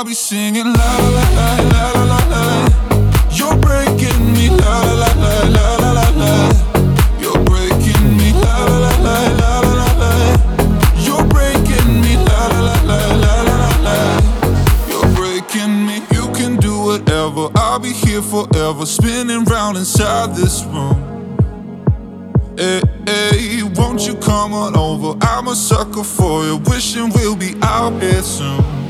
I'll be singing la la la la la la la. You're breaking me la la la la la la la. You're breaking me la la la la la la la. You're breaking me la la la la la la la. You're breaking me. You can do whatever. I'll be here forever, spinning round inside this room. Hey, hey, won't you come on over? I'm a sucker for you, wishing we'll be out here soon.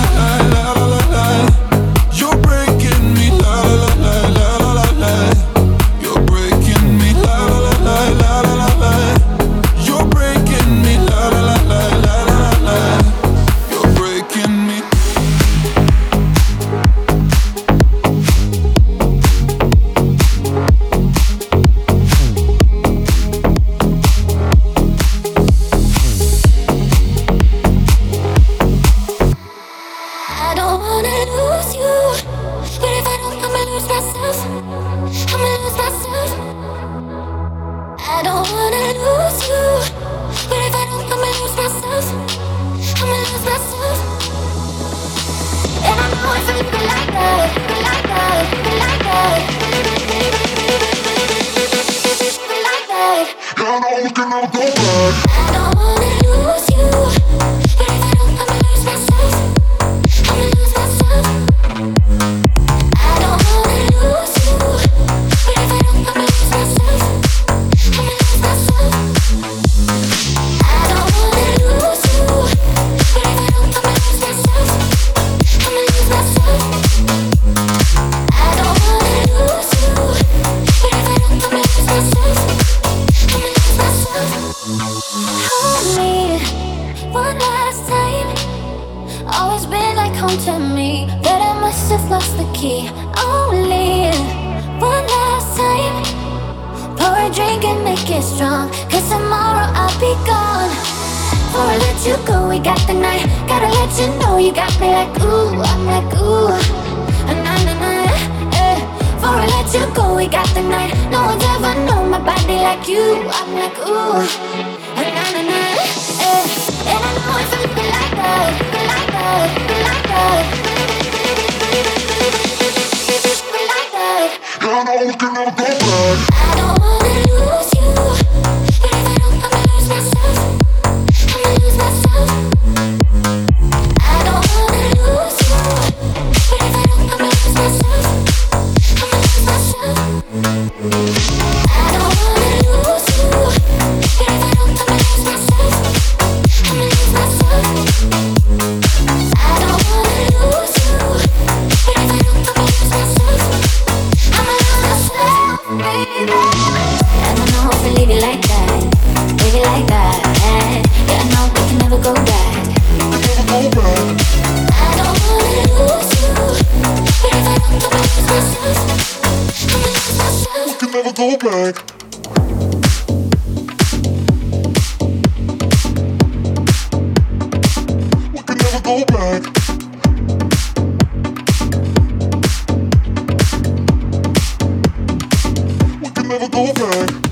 never go back.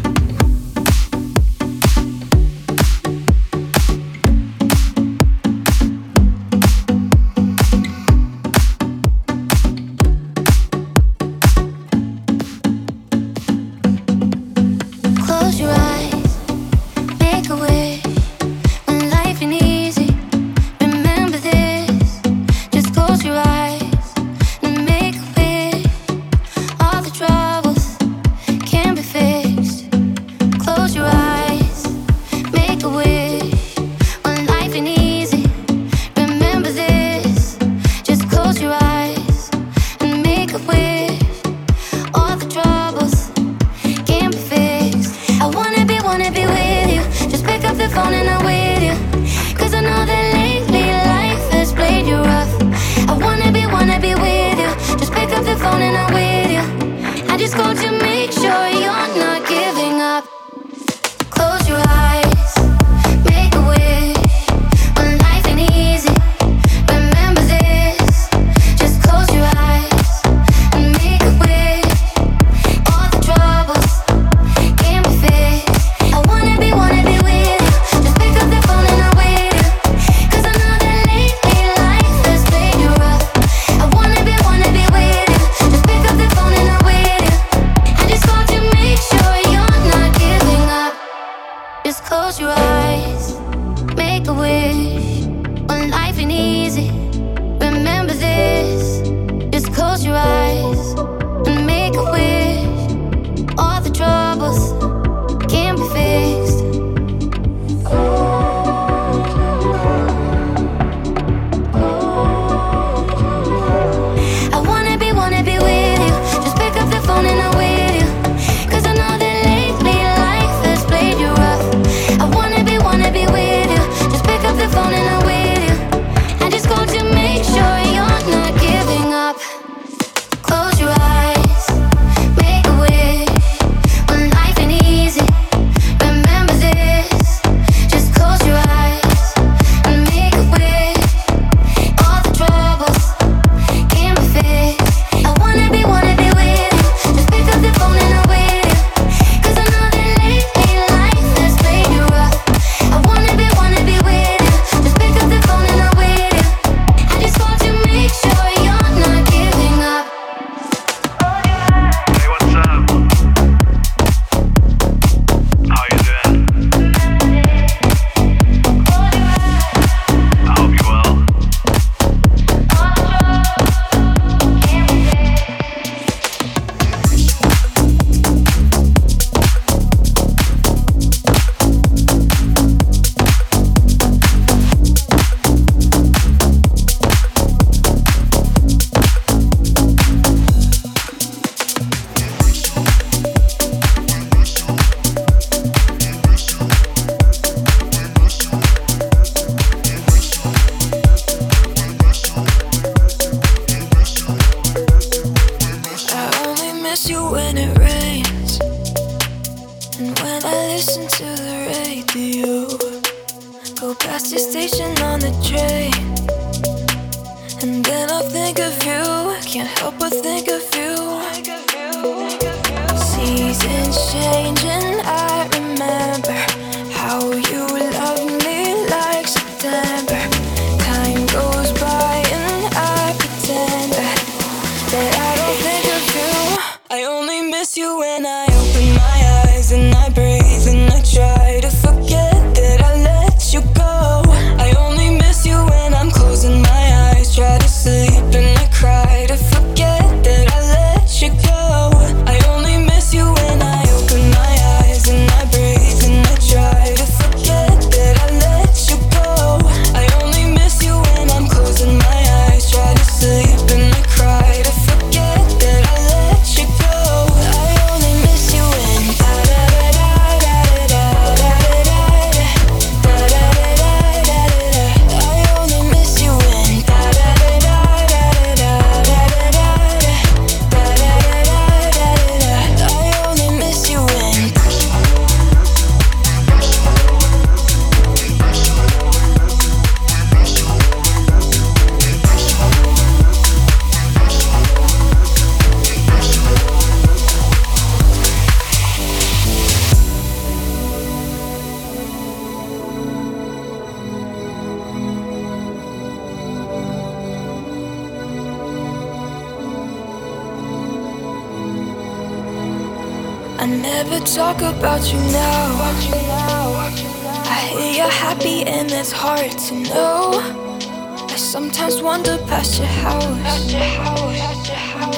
sometimes wander past your house.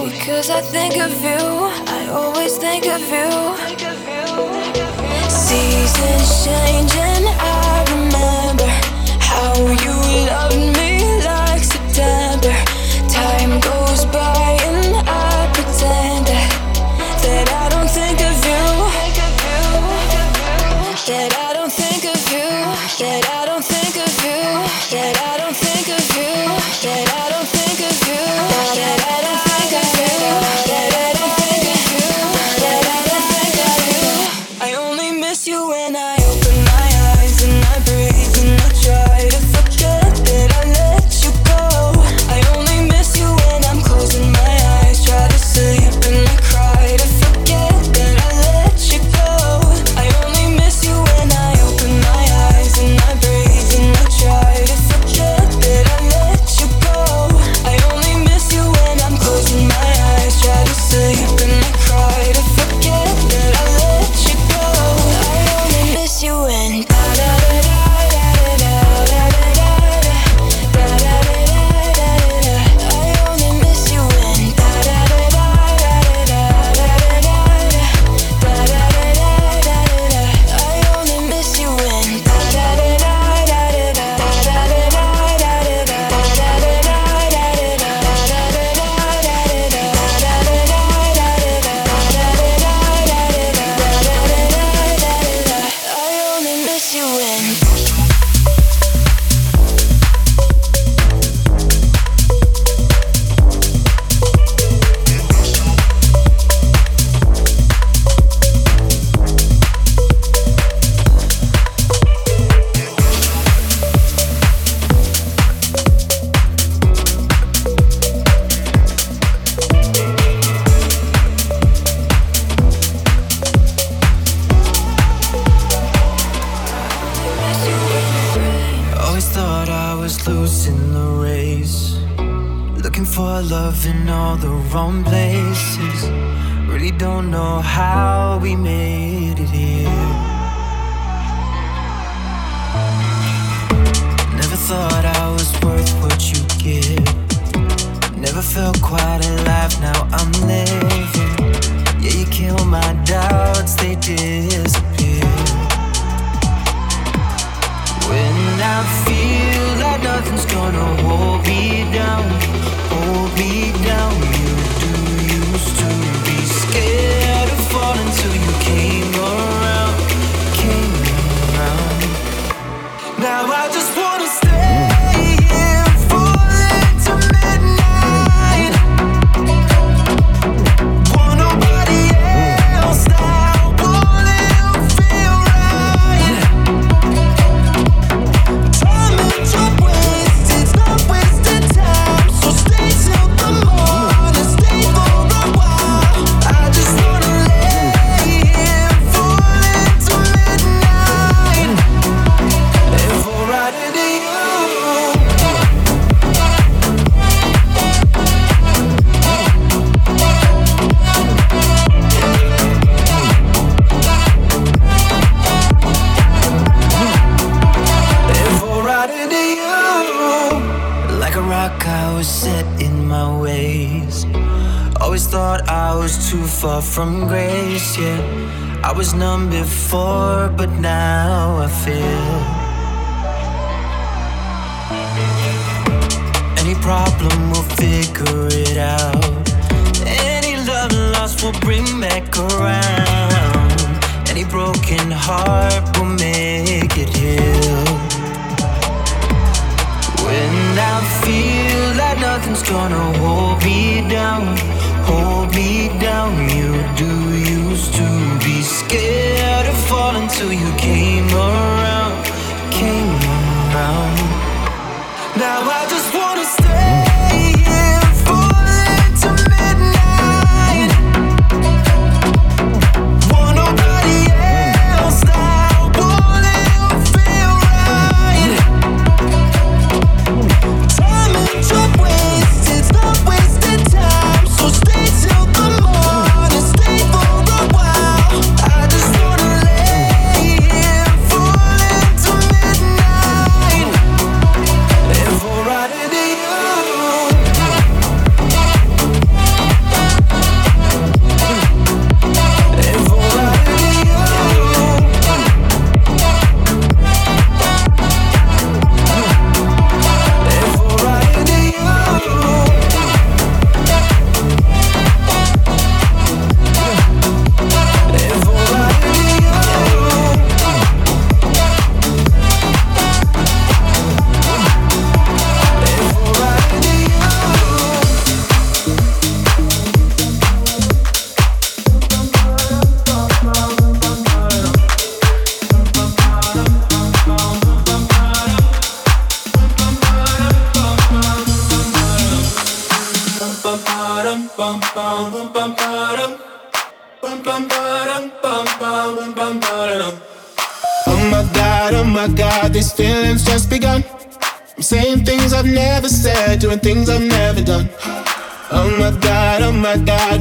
Because I think of you, I always think of you. Seasons changing, I remember how you loved me.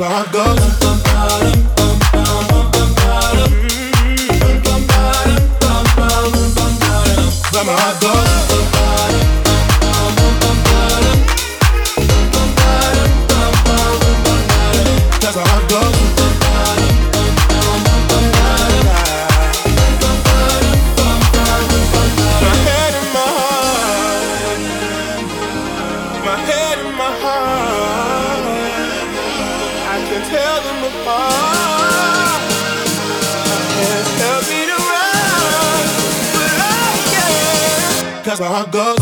Where my heart goes. I go.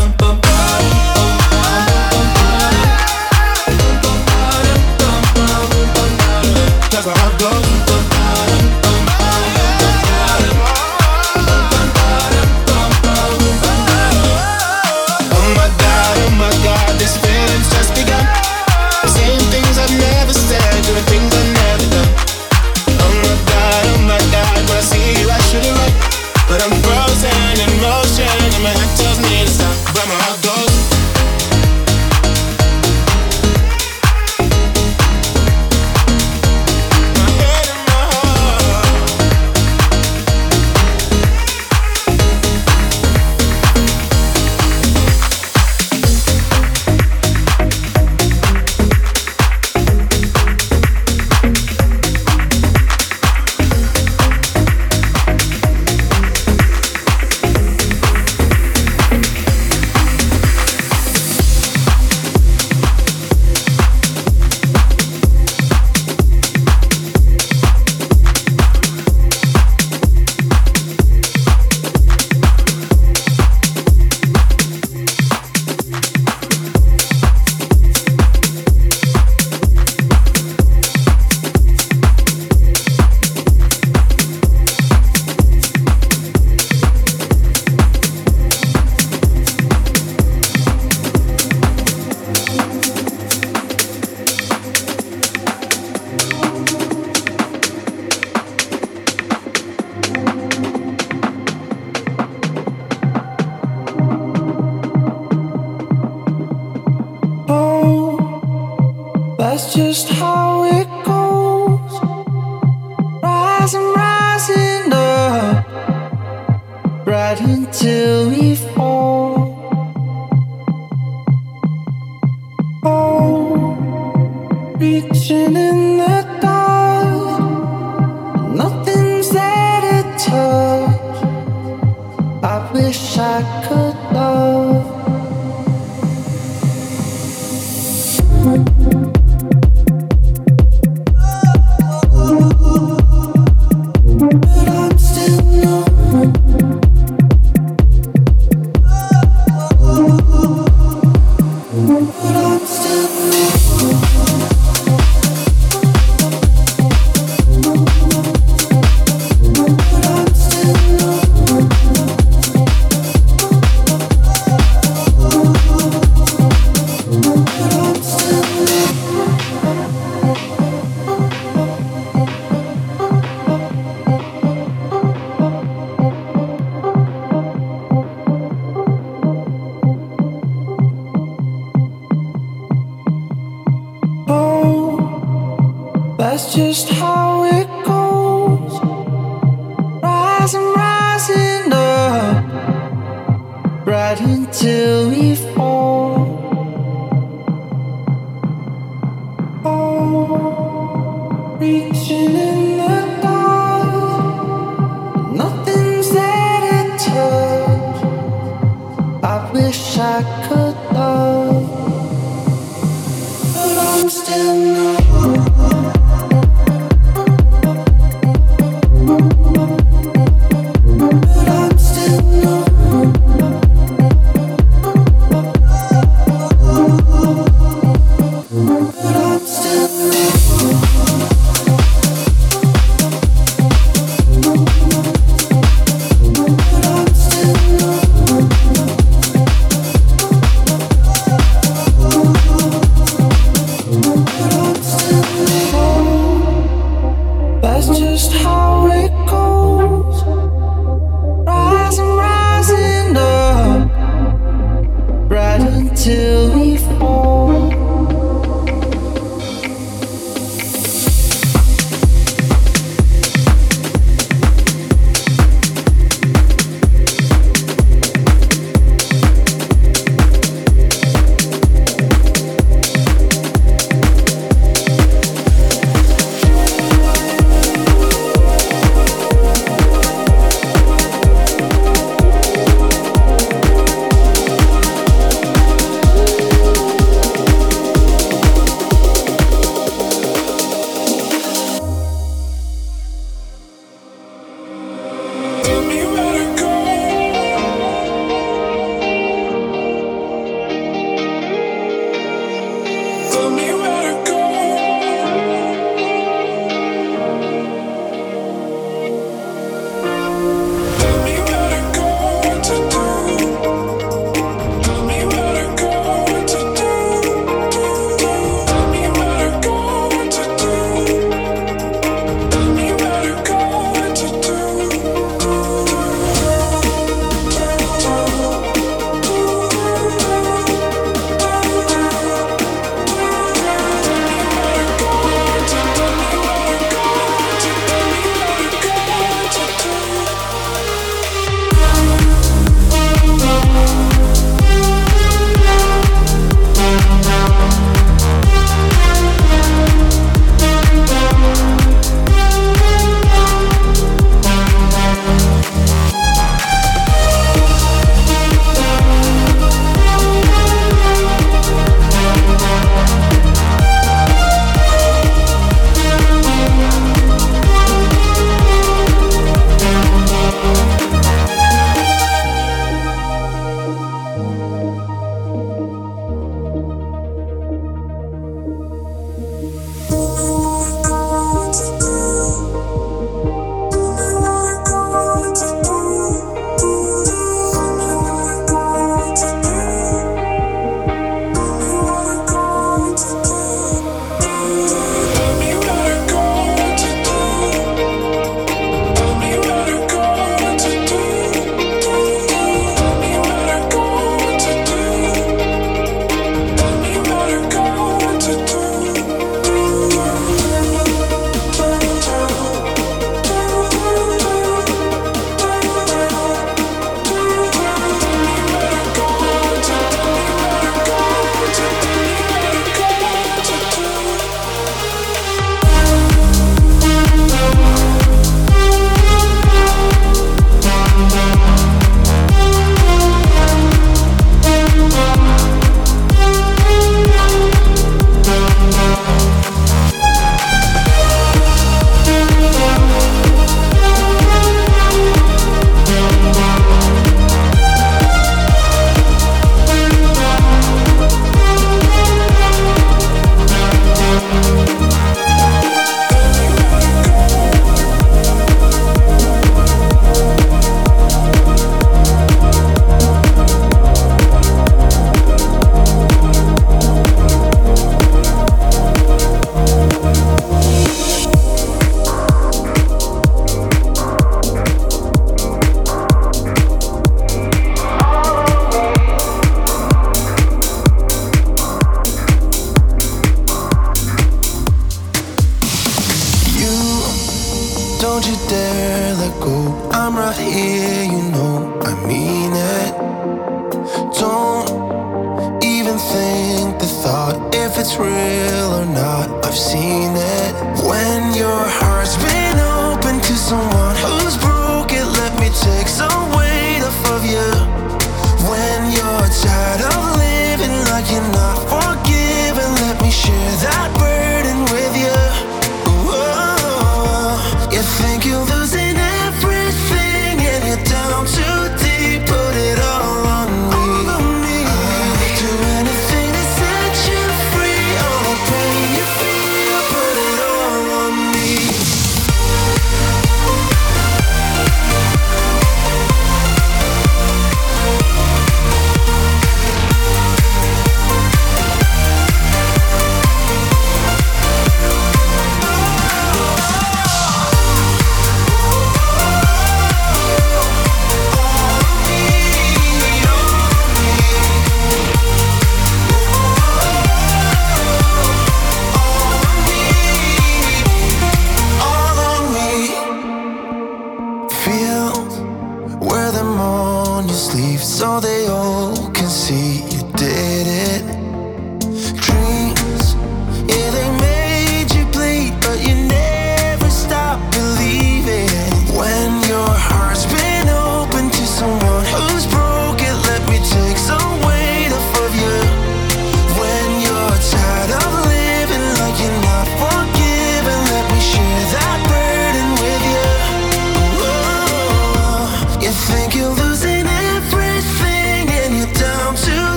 I've seen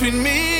between me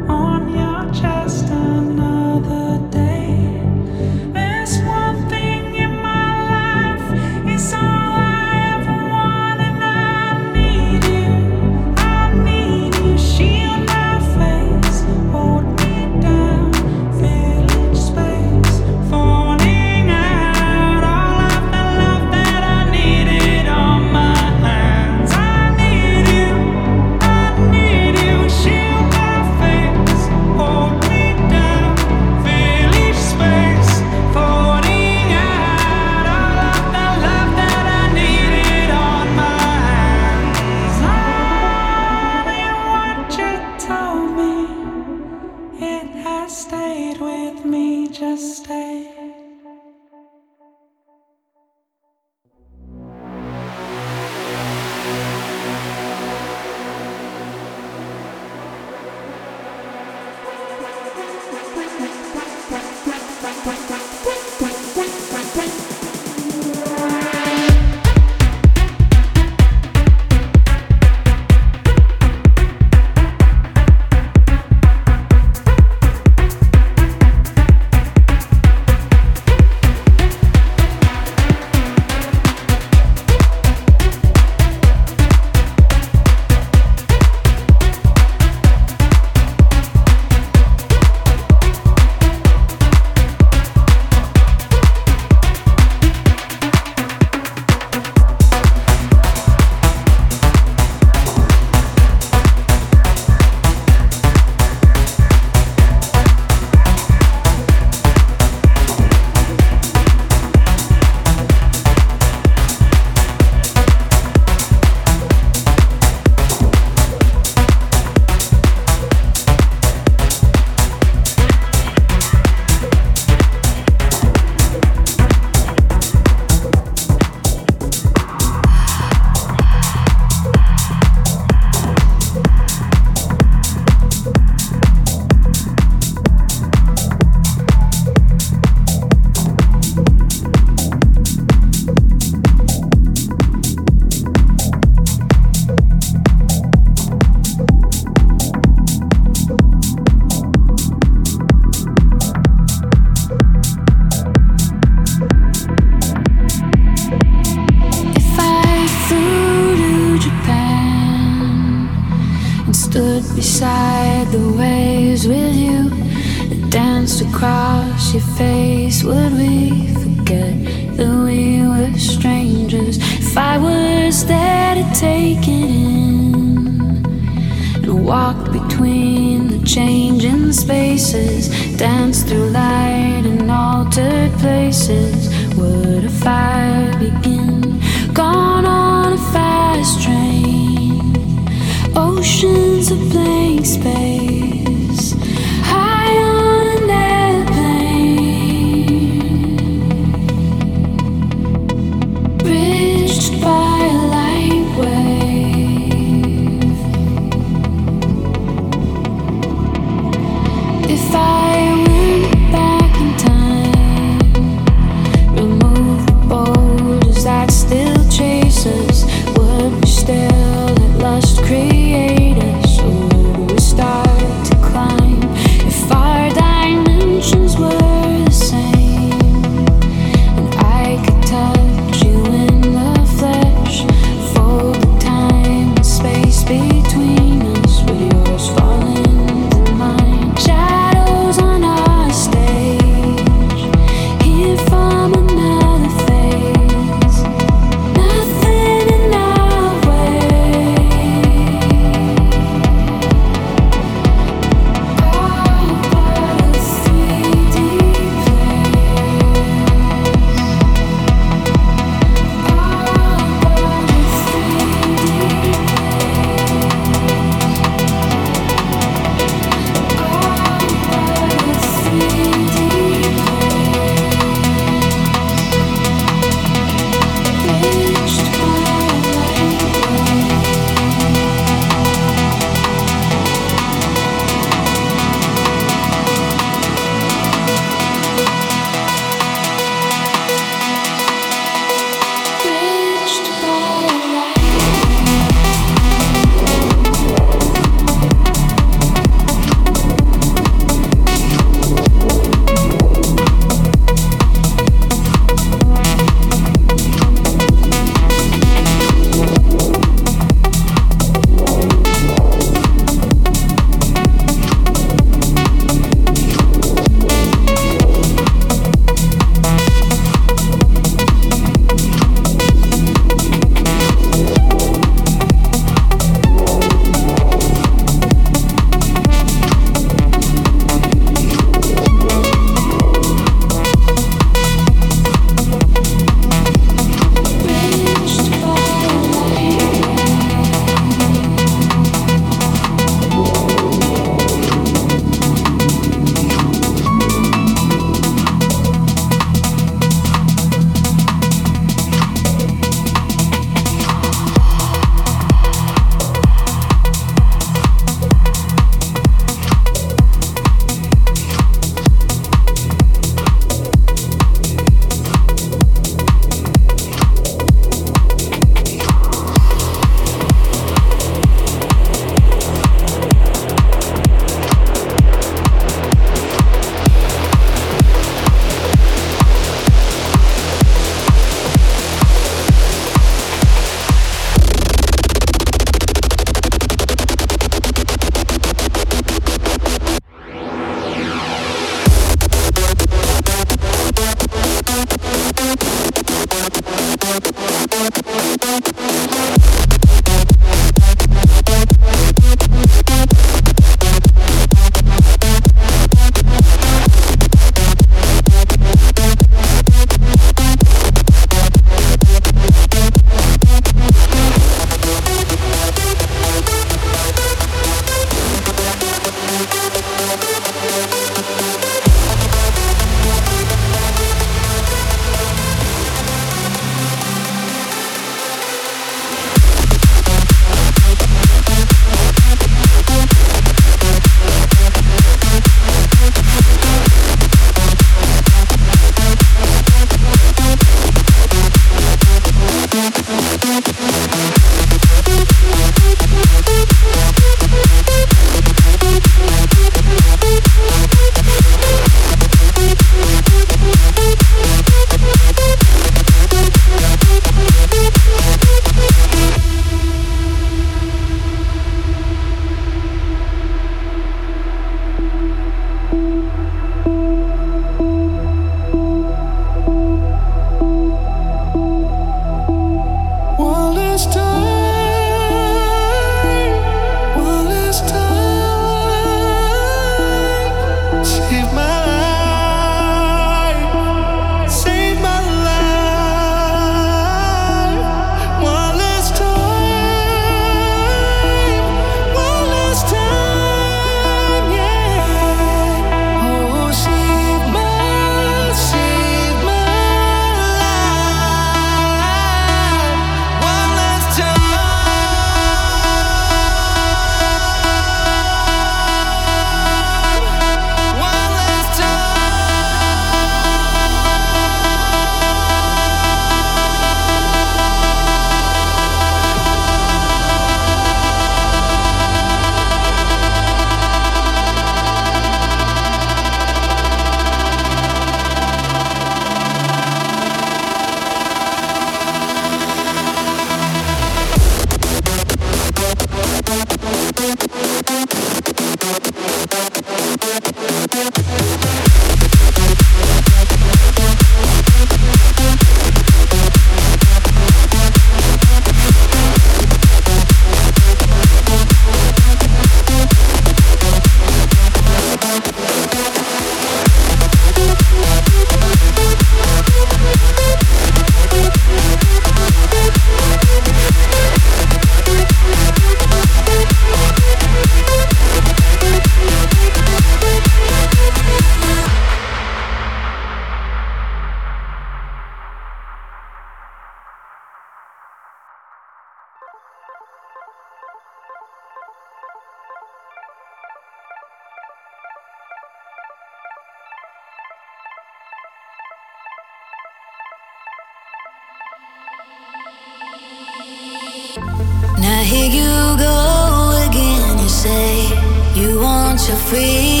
please